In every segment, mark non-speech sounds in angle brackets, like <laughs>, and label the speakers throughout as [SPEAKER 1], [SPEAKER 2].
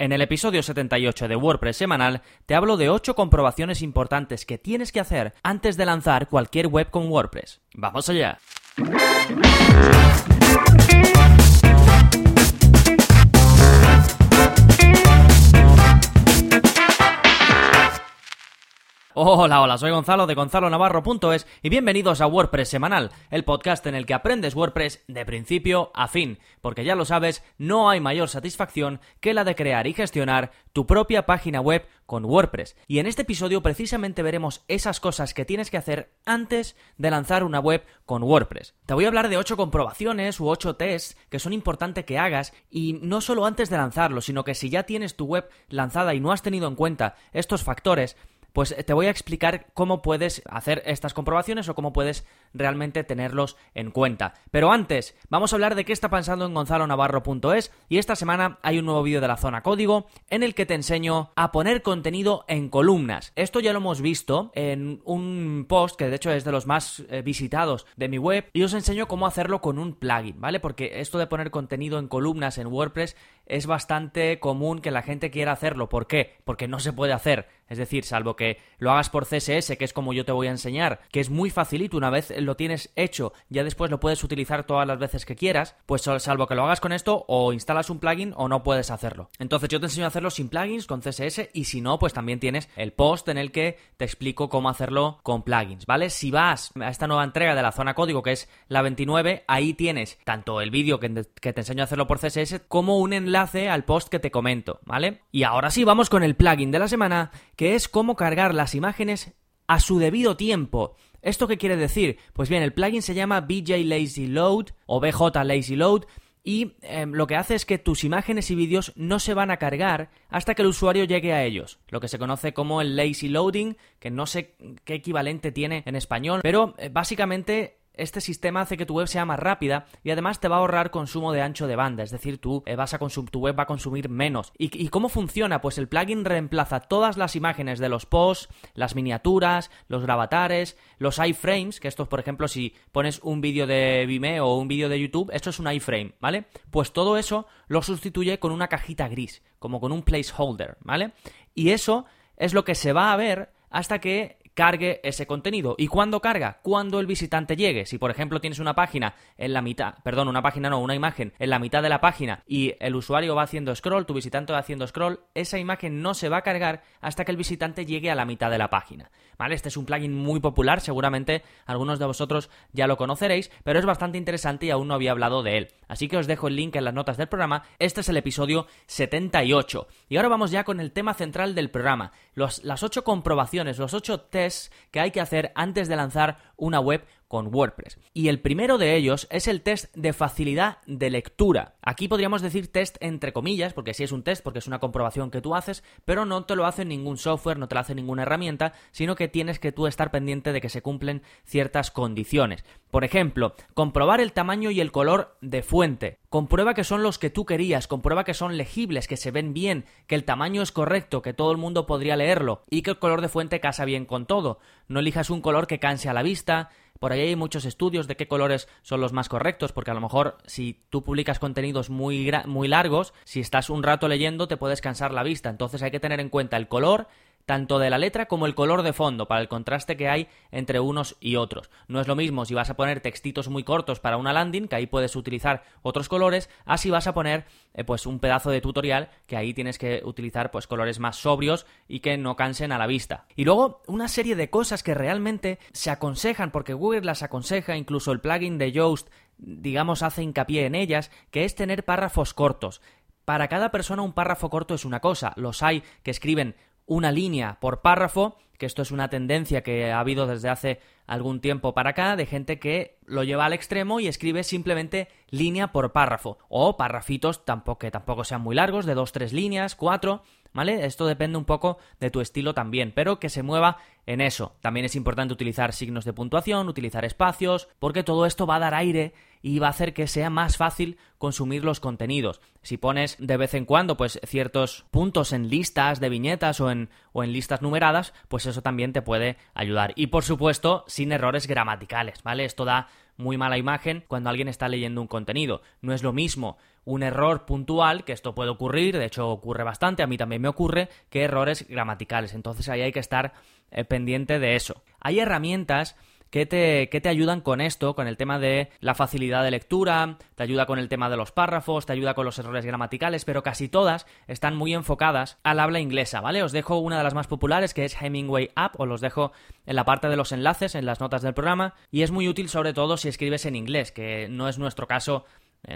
[SPEAKER 1] En el episodio 78 de WordPress semanal te hablo de 8 comprobaciones importantes que tienes que hacer antes de lanzar cualquier web con WordPress. ¡Vamos allá! Hola, hola, soy Gonzalo de gonzalonavarro.es y bienvenidos a WordPress Semanal, el podcast en el que aprendes WordPress de principio a fin, porque ya lo sabes, no hay mayor satisfacción que la de crear y gestionar tu propia página web con WordPress. Y en este episodio precisamente veremos esas cosas que tienes que hacer antes de lanzar una web con WordPress. Te voy a hablar de 8 comprobaciones u 8 tests que son importantes que hagas y no solo antes de lanzarlo, sino que si ya tienes tu web lanzada y no has tenido en cuenta estos factores, pues te voy a explicar cómo puedes hacer estas comprobaciones o cómo puedes realmente tenerlos en cuenta. Pero antes, vamos a hablar de qué está pasando en gonzalonavarro.es y esta semana hay un nuevo vídeo de la zona código en el que te enseño a poner contenido en columnas. Esto ya lo hemos visto en un post que de hecho es de los más eh, visitados de mi web y os enseño cómo hacerlo con un plugin, ¿vale? Porque esto de poner contenido en columnas en WordPress es bastante común que la gente quiera hacerlo. ¿Por qué? Porque no se puede hacer. Es decir, salvo que lo hagas por CSS, que es como yo te voy a enseñar, que es muy facilito una vez lo tienes hecho, ya después lo puedes utilizar todas las veces que quieras, pues salvo que lo hagas con esto, o instalas un plugin o no puedes hacerlo. Entonces yo te enseño a hacerlo sin plugins, con CSS, y si no, pues también tienes el post en el que te explico cómo hacerlo con plugins, ¿vale? Si vas a esta nueva entrega de la zona código, que es la 29, ahí tienes tanto el vídeo que, te enseño a hacerlo por CSS, como un enlace al post que te comento, ¿vale? Y ahora sí, vamos con el plugin de la semana, que es cómo cargar las imágenes a su debido tiempo. ¿Esto qué quiere decir? Pues bien, el plugin se llama BJ Lazy Load o BJ Lazy Load y em, lo que hace es que tus imágenes y vídeos no se van a cargar hasta que el usuario llegue a ellos, lo que se conoce como el lazy loading, que no sé qué equivalente tiene en español, pero eh, básicamente este sistema hace que tu web sea más rápida y además te va a ahorrar consumo de ancho de banda, es decir, tú eh, vas a tu web va a consumir menos. ¿Y, ¿Y, cómo funciona? Pues el plugin reemplaza todas las imágenes de los posts, las miniaturas, los gravatares, los iframes, que estos, por ejemplo, si pones un vídeo de Vimeo o un vídeo de YouTube, esto es un iframe, ¿vale? Pues todo eso lo sustituye con una cajita gris, como con un placeholder, ¿vale? Y eso es lo que se va a ver hasta que cargue ese contenido. ¿Y cuándo carga? Cuando el visitante llegue. Si por ejemplo tienes una página en la mitad, perdón, una página no, una imagen en la mitad de la página y el usuario va haciendo scroll, tu visitante va haciendo scroll, esa imagen no se va a cargar hasta que el visitante llegue a la mitad de la página. ¿Vale? Este es un plugin muy popular, seguramente algunos de vosotros ya lo conoceréis, pero es bastante interesante y aún no había hablado de él. Así que os dejo el link en las notas del programa. Este es el episodio 78. Y ahora vamos ya con el tema central del programa, las 8 comprobaciones, los 8 que hay que hacer antes de lanzar una web con WordPress. Y el primero de ellos es el test de facilidad de lectura. Aquí podríamos decir test entre comillas, porque sí es un test, porque es una comprobación que tú haces, pero no te lo hace ningún software, no te lo hace ninguna herramienta, sino que tienes que tú estar pendiente de que se cumplen ciertas condiciones. Por ejemplo, comprobar el tamaño y el color de fuente. Comprueba que son los que tú querías, comprueba que son legibles, que se ven bien, que el tamaño es correcto, que todo el mundo podría leerlo y que el color de fuente casa bien con todo. No elijas un color que canse a la vista, por ahí hay muchos estudios de qué colores son los más correctos, porque a lo mejor si tú publicas contenidos muy, muy largos, si estás un rato leyendo te puedes cansar la vista. Entonces hay que tener en cuenta el color, tanto de la letra como el color de fondo, para el contraste que hay entre unos y otros. No es lo mismo si vas a poner textitos muy cortos para una landing, que ahí puedes utilizar otros colores, así vas a poner eh, pues un pedazo de tutorial, que ahí tienes que utilizar pues colores más sobrios y que no cansen a la vista. Y luego una serie de cosas que realmente se aconsejan, porque Google las aconseja, incluso el plugin de Yoast digamos, hace hincapié en ellas, que es tener párrafos cortos. Para cada persona un párrafo corto es una cosa. Los hay que escriben una línea por párrafo, que esto es una tendencia que ha habido desde hace algún tiempo para acá, de gente que lo lleva al extremo y escribe simplemente línea por párrafo, o párrafitos tampoco, que tampoco sean muy largos, de dos, tres líneas, cuatro, ¿vale? Esto depende un poco de tu estilo también, pero que se mueva en eso. También es importante utilizar signos de puntuación, utilizar espacios, porque todo esto va a dar aire y va a hacer que sea más fácil consumir los contenidos. Si pones de vez en cuando pues ciertos puntos en listas de viñetas o en, listas numeradas, pues eso también te puede ayudar. Y por supuesto, sin errores gramaticales, ¿vale? Esto da muy mala imagen cuando alguien está leyendo un contenido. No es lo mismo un error puntual, que esto puede ocurrir, de hecho ocurre bastante, a mí también me ocurre, que errores gramaticales. Entonces ahí hay que estar eh, pendiente de eso. Hay herramientas que te, te, ayudan con esto, con el tema de la facilidad de lectura, te ayuda con el tema de los párrafos, te ayuda con los errores gramaticales, pero casi todas están muy enfocadas al habla inglesa, ¿vale? Os dejo una de las más populares que es Hemingway App, os los dejo en la parte de los enlaces, en las notas del programa, y es muy útil sobre todo si escribes en inglés, que no es nuestro caso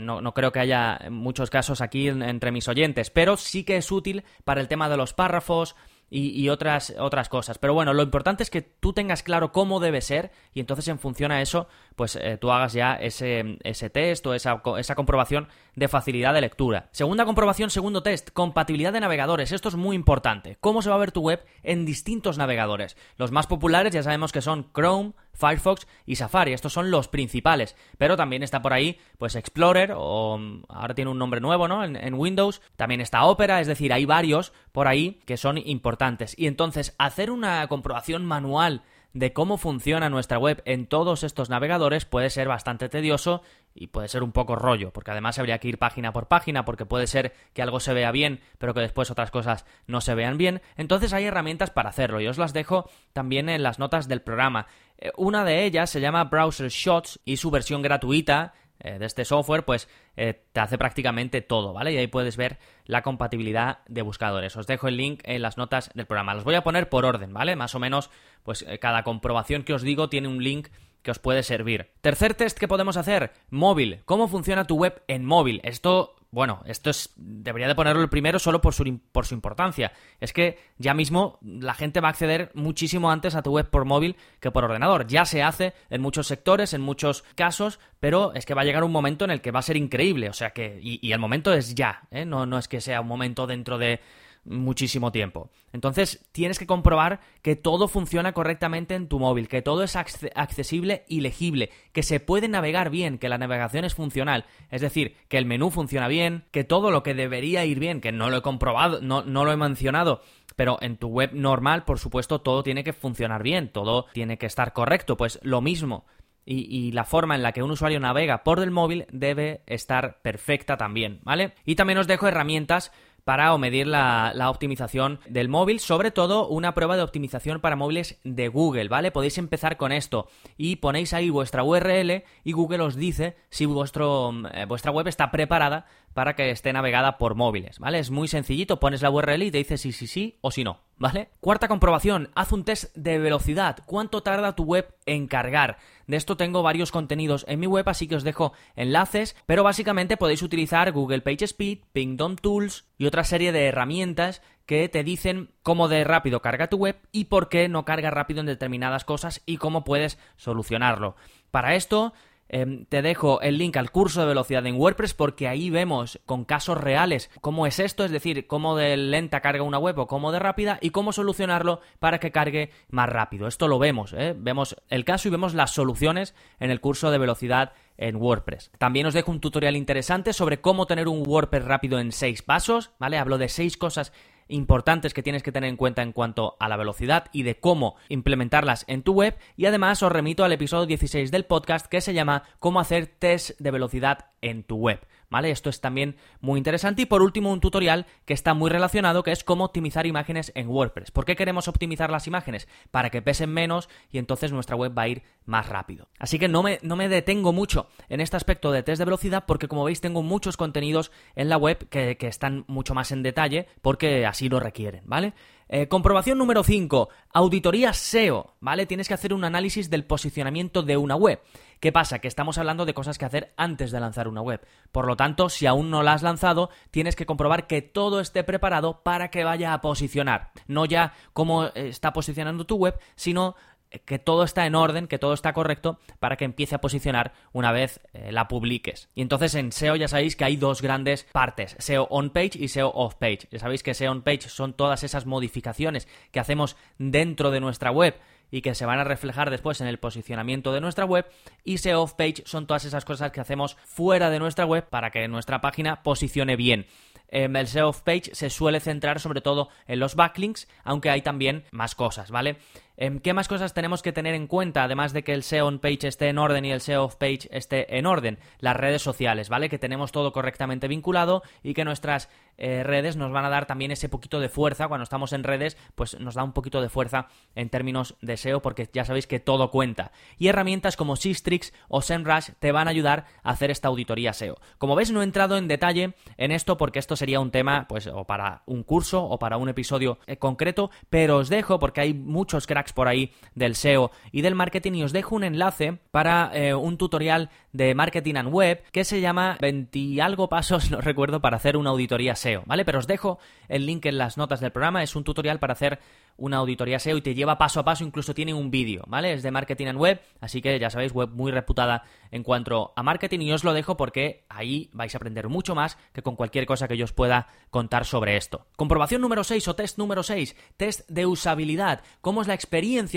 [SPEAKER 1] no, no, creo que haya muchos casos aquí entre mis oyentes, pero sí que es útil para el tema de los párrafos, y, otras, otras cosas. Pero bueno, lo importante es que tú tengas claro cómo debe ser y entonces en función a eso, pues eh, tú hagas ya ese, ese test o esa, esa comprobación de facilidad de lectura. Segunda comprobación, segundo test, compatibilidad de navegadores. Esto es muy importante. ¿Cómo se va a ver tu web en distintos navegadores? Los más populares ya sabemos que son Chrome, Firefox y Safari. Estos son los principales. Pero también está por ahí, pues Explorer, o mm, ahora tiene un nombre nuevo, ¿no? En, en, Windows. También está Opera, es decir, hay varios por ahí que son importantes. Y entonces, hacer una comprobación manual de cómo funciona nuestra web en todos estos navegadores puede ser bastante tedioso y puede ser un poco rollo, porque además habría que ir página por página, porque puede ser que algo se vea bien, pero que después otras cosas no se vean bien. Entonces hay herramientas para hacerlo y os las dejo también en las notas del programa. Eh, una de ellas se llama Browser Shots y su versión gratuita eh, de este software, pues eh, te hace prácticamente todo, ¿vale? Y ahí puedes ver la compatibilidad de buscadores. Os dejo el link en las notas del programa. Los voy a poner por orden, ¿vale? Más o menos, pues eh, cada comprobación que os digo tiene un link que os puede servir. Tercer test que podemos hacer, móvil. ¿Cómo funciona tu web en móvil? Esto bueno, esto es. Debería de ponerlo el primero solo por su, por su importancia. Es que ya mismo la gente va a acceder muchísimo antes a tu web por móvil que por ordenador. Ya se hace en muchos sectores, en muchos casos, pero es que va a llegar un momento en el que va a ser increíble. O sea que. Y, el momento es ya, ¿eh? No, no es que sea un momento dentro de muchísimo tiempo. Entonces tienes que comprobar que todo funciona correctamente en tu móvil, que todo es accesible y legible, que se puede navegar bien, que la navegación es funcional, es decir, que el menú funciona bien, que todo lo que debería ir bien, que no lo he comprobado, no, no lo he mencionado, pero en tu web normal, por supuesto, todo tiene que funcionar bien, todo tiene que estar correcto, pues lo mismo. Y, y, la forma en la que un usuario navega por el móvil debe estar perfecta también, ¿vale? Y también os dejo herramientas para medir la, optimización del móvil, sobre todo una prueba de optimización para móviles de Google, ¿vale? Podéis empezar con esto y ponéis ahí vuestra URL y Google os dice si vuestro, eh, vuestra web está preparada para que esté navegada por móviles, ¿vale? Es muy sencillito, pones la URL y te dice si sí, sí o si no, ¿vale? Cuarta comprobación, haz un test de velocidad. ¿Cuánto tarda tu web en cargar? De esto tengo varios contenidos en mi web, así que os dejo enlaces, pero básicamente podéis utilizar Google PageSpeed, Pingdom Tools y otra serie de herramientas que te dicen cómo de rápido carga tu web y por qué no carga rápido en determinadas cosas y cómo puedes solucionarlo. Para esto Em, te dejo el link al curso de velocidad en WordPress porque ahí vemos con casos reales cómo es esto, es decir, cómo de lenta carga una web o cómo de rápida y cómo solucionarlo para que cargue más rápido. Esto lo vemos, ¿eh? vemos el caso y vemos las soluciones en el curso de velocidad en WordPress. También os dejo un tutorial interesante sobre cómo tener un WordPress rápido en seis pasos, ¿vale? Hablo de seis cosas importantes que tienes que tener en cuenta en cuanto a la velocidad y de cómo implementarlas en tu web y además os remito al episodio 16 del podcast que se llama cómo hacer test de velocidad en tu web. ¿Vale? Esto es también muy interesante. Y por último, un tutorial que está muy relacionado, que es cómo optimizar imágenes en WordPress. ¿Por qué queremos optimizar las imágenes? Para que pesen menos y entonces nuestra web va a ir más rápido. Así que no me, no me detengo mucho en este aspecto de test de velocidad porque como veis tengo muchos contenidos en la web que, que están mucho más en detalle porque así lo requieren, ¿vale? Eh, comprobación número 5. Auditoría SEO, ¿vale? Tienes que hacer un análisis del posicionamiento de una web. ¿Qué pasa? Que estamos hablando de cosas que hacer antes de lanzar una web. Por lo tanto, si aún no la has lanzado, tienes que comprobar que todo esté preparado para que vaya a posicionar. No ya cómo está posicionando tu web, sino que todo está en orden, que todo está correcto para que empiece a posicionar una vez eh, la publiques. Y entonces en SEO ya sabéis que hay dos grandes partes, SEO on page y SEO off page. Ya sabéis que SEO on page son todas esas modificaciones que hacemos dentro de nuestra web y que se van a reflejar después en el posicionamiento de nuestra web y SEO off page son todas esas cosas que hacemos fuera de nuestra web para que nuestra página posicione bien. Em, el SEO off page se suele centrar sobre todo en los backlinks, aunque hay también más cosas, ¿vale? Em, ¿Qué más cosas tenemos que tener en cuenta, además de que el SEO on page esté en orden y el SEO off page esté en orden? Las redes sociales, ¿vale? Que tenemos todo correctamente vinculado y que nuestras eh, redes nos van a dar también ese poquito de fuerza. Cuando estamos en redes, pues nos da un poquito de fuerza en términos de SEO, porque ya sabéis que todo cuenta. Y herramientas como Sistrix o SEMrush te van a ayudar a hacer esta auditoría SEO. Como ves, no he entrado en detalle en esto porque esto sería un tema, pues, o para un curso o para un episodio eh, concreto, pero os dejo porque hay muchos cracks por ahí del SEO y del marketing y os dejo un enlace para eh, un tutorial de marketing and web que se llama 20 y algo pasos, <laughs> no recuerdo, para hacer una auditoría SEO, ¿vale? Pero os dejo el link en las notas del programa, es un tutorial para hacer una auditoría SEO y te lleva paso a paso, incluso tiene un vídeo, ¿vale? Es de marketing and web, así que ya sabéis, web muy reputada en cuanto a marketing y os lo dejo porque ahí vais a aprender mucho más que con cualquier cosa que yo os pueda contar sobre esto. Comprobación número 6 o test número 6, test de usabilidad, cómo es la experiencia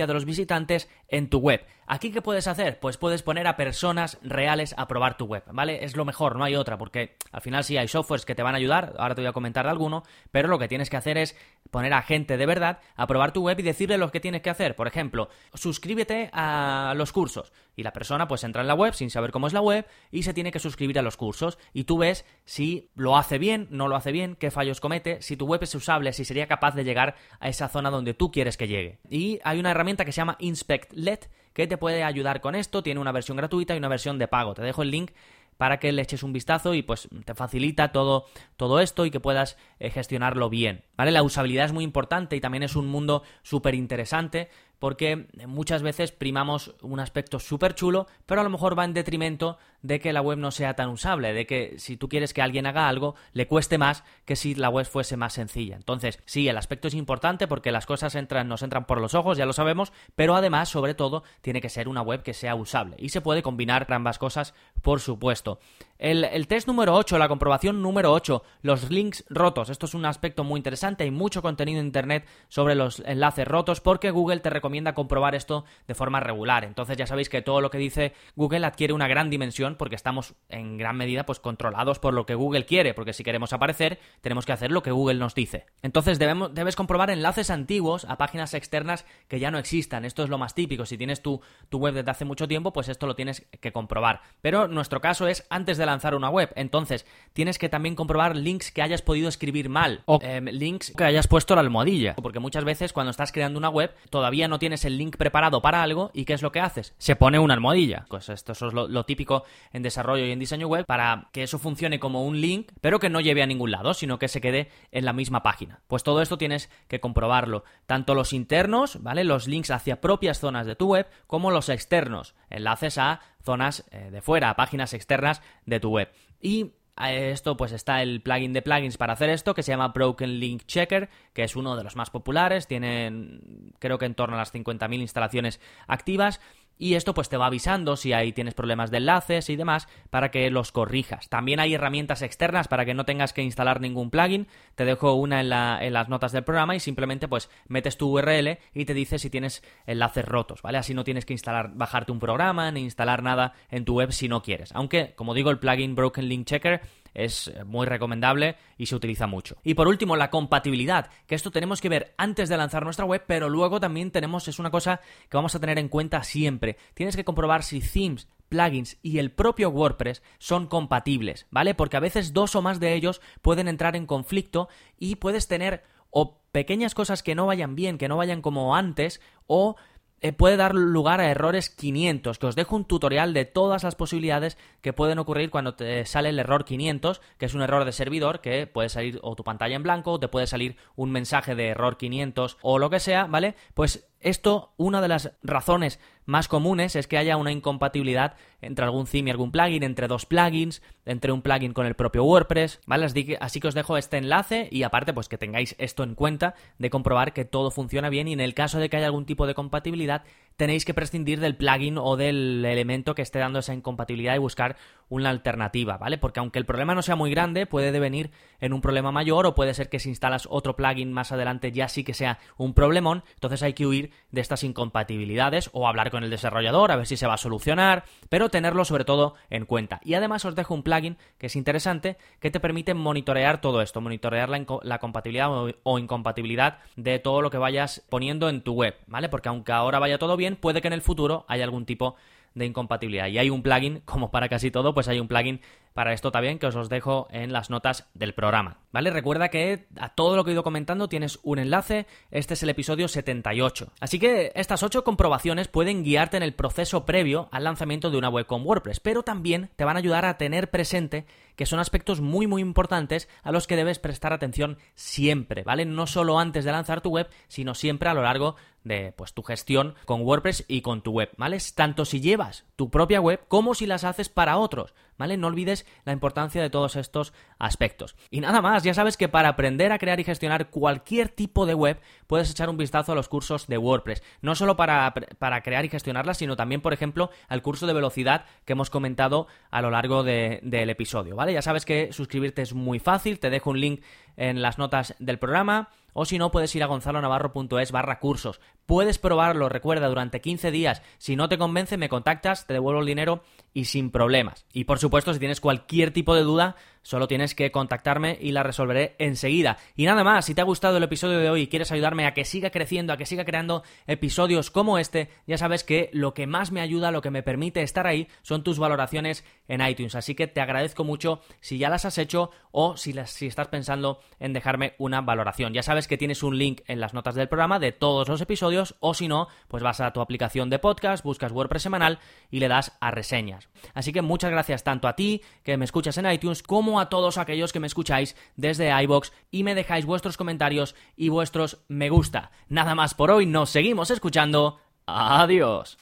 [SPEAKER 1] de los visitantes en tu web. Aquí, ¿qué puedes hacer? Pues puedes poner a personas reales a probar tu web, ¿vale? Es lo mejor, no hay otra, porque al final sí hay softwares que te van a ayudar, ahora te voy a comentar de alguno, pero lo que tienes que hacer es poner a gente de verdad a probar tu web y decirle lo que tienes que hacer. Por ejemplo, suscríbete a los cursos. Y la persona pues entra en la web sin saber cómo es la web y se tiene que suscribir a los cursos. Y tú ves si lo hace bien, no lo hace bien, qué fallos comete, si tu web es usable, si sería capaz de llegar a esa zona donde tú quieres que llegue. Y hay una herramienta que se llama InspectLet que te puede ayudar con esto. Tiene una versión gratuita y una versión de pago. Te dejo el link para que le eches un vistazo y pues te facilita todo, todo esto y que puedas eh, gestionarlo bien. La usabilidad es muy importante y también es un mundo súper interesante porque muchas veces primamos un aspecto súper chulo, pero a lo mejor va en detrimento de que la web no sea tan usable, de que si tú quieres que alguien haga algo, le cueste más que si la web fuese más sencilla. Entonces, sí, el aspecto es importante porque las cosas entran, nos entran por los ojos, ya lo sabemos, pero además, sobre todo, tiene que ser una web que sea usable. Y se puede combinar ambas cosas, por supuesto. El, test número 8, la comprobación número 8, los links rotos. Esto es un aspecto muy interesante. Hay mucho contenido en Internet sobre los enlaces rotos porque Google te recomienda comprobar esto de forma regular. Entonces ya sabéis que todo lo que dice Google adquiere una gran dimensión porque estamos en gran medida pues controlados por lo que Google quiere. Porque si queremos aparecer, tenemos que hacer lo que Google nos dice. Entonces debemos, debes comprobar enlaces antiguos a páginas externas que ya no existan. Esto es lo más típico. Si tienes tu, tu web desde hace mucho tiempo, pues esto lo tienes que comprobar. Pero nuestro caso es antes de lanzar una web. Entonces, tienes que también comprobar links que hayas podido escribir mal o em, links que hayas puesto la almohadilla. Porque muchas veces cuando estás creando una web todavía no tienes el link preparado para algo y ¿qué es lo que haces? Se pone una almohadilla. Pues esto es lo, típico en desarrollo y en diseño web para que eso funcione como un link, pero que no lleve a ningún lado, sino que se quede en la misma página. Pues todo esto tienes que comprobarlo. Tanto los internos, ¿vale? Los links hacia propias zonas de tu web, como los externos, enlaces a zonas eh, de fuera, páginas externas de tu web. Y a esto pues está el plugin de plugins para hacer esto que se llama Broken Link Checker, que es uno de los más populares, tiene creo que en torno a las 50.000 instalaciones activas y esto pues te va avisando si ahí tienes problemas de enlaces y demás para que los corrijas. También hay herramientas externas para que no tengas que instalar ningún plugin. Te dejo una en, en, las notas del programa y simplemente pues metes tu URL y te dice si tienes enlaces rotos, ¿vale? Así no tienes que instalar, bajarte un programa ni instalar nada en tu web si no quieres. Aunque, como digo, el plugin Broken Link Checker es muy recomendable y se utiliza mucho. Y por último, la compatibilidad, que esto tenemos que ver antes de lanzar nuestra web, pero luego también tenemos, es una cosa que vamos a tener en cuenta siempre. Tienes que comprobar si themes, plugins y el propio WordPress son compatibles, ¿vale? Porque a veces dos o más de ellos pueden entrar en conflicto y puedes tener o pequeñas cosas que no vayan bien, que no vayan como antes, o eh, puede dar lugar a errores 500, que os dejo un tutorial de todas las posibilidades que pueden ocurrir cuando te sale el error 500, que es un error de servidor, que puede salir o tu pantalla en blanco, o te puede salir un mensaje de error 500 o lo que sea, ¿vale? Pues esto, una de las razones más comunes es que haya una incompatibilidad entre algún theme y algún plugin, entre dos plugins, entre un plugin con el propio WordPress, ¿vale? Así que os dejo este enlace y aparte pues que tengáis esto en cuenta de comprobar que todo funciona bien y en el caso de que haya algún tipo de compatibilidad tenéis que prescindir del plugin o del elemento que esté dando esa incompatibilidad y buscar una alternativa, ¿vale? Porque aunque el problema no sea muy grande, puede devenir en un problema mayor o puede ser que si instalas otro plugin más adelante ya sí que sea un problemón, entonces hay que huir de estas incompatibilidades o hablar con el desarrollador a ver si se va a solucionar, pero tenerlo sobre todo en cuenta. Y además os dejo un plugin que es interesante que te permite monitorear todo esto, monitorear la, compatibilidad o incompatibilidad de todo lo que vayas poniendo en tu web, ¿vale? Porque aunque ahora vaya todo bien, puede que en el futuro haya algún tipo de incompatibilidad. Y hay un plugin, como para casi todo, pues hay un plugin para esto también que os los dejo en las notas del programa. ¿Vale? Recuerda que a todo lo que he ido comentando tienes un enlace. Este es el episodio 78. Así que estas 8 comprobaciones pueden guiarte en el proceso previo al lanzamiento de una web con WordPress, pero también te van a ayudar a tener presente que son aspectos muy muy importantes a los que debes prestar atención siempre, ¿vale? No solo antes de lanzar tu web, sino siempre a lo largo de pues tu gestión con WordPress y con tu web, ¿vale? Tanto si llevas tu propia web como si las haces para otros. ¿Vale? No olvides la importancia de todos estos aspectos. Y nada más, ya sabes que para aprender a crear y gestionar cualquier tipo de web puedes echar un vistazo a los cursos de WordPress. No solo para, para crear y gestionarlas, sino también, por ejemplo, al curso de velocidad que hemos comentado a lo largo del episodio, ¿vale? Ya sabes que suscribirte es muy fácil, te dejo un link en las notas del programa o si no puedes ir a gonzalonavarro.es barra cursos. Puedes probarlo, recuerda, durante 15 días. Si no te convence, me contactas, te devuelvo el dinero y sin problemas. Y por supuesto, si tienes cualquier tipo de duda, solo tienes que contactarme y la resolveré enseguida. Y nada más, si te ha gustado el episodio de hoy y quieres ayudarme a que siga creciendo, a que siga creando episodios como este, ya sabes que lo que más me ayuda, lo que me permite estar ahí, son tus valoraciones en iTunes. Así que te agradezco mucho si ya las has hecho o si, las, si estás pensando en dejarme una valoración. Ya sabes que tienes un link en las notas del programa de todos los episodios o si no, pues vas a tu aplicación de podcast, buscas WordPress semanal y le das a reseñas. Así que muchas gracias tanto a ti que me escuchas en iTunes a todos aquellos que me escucháis desde iBox y me dejáis vuestros comentarios y vuestros me gusta. Nada más por hoy, nos seguimos escuchando. Adiós.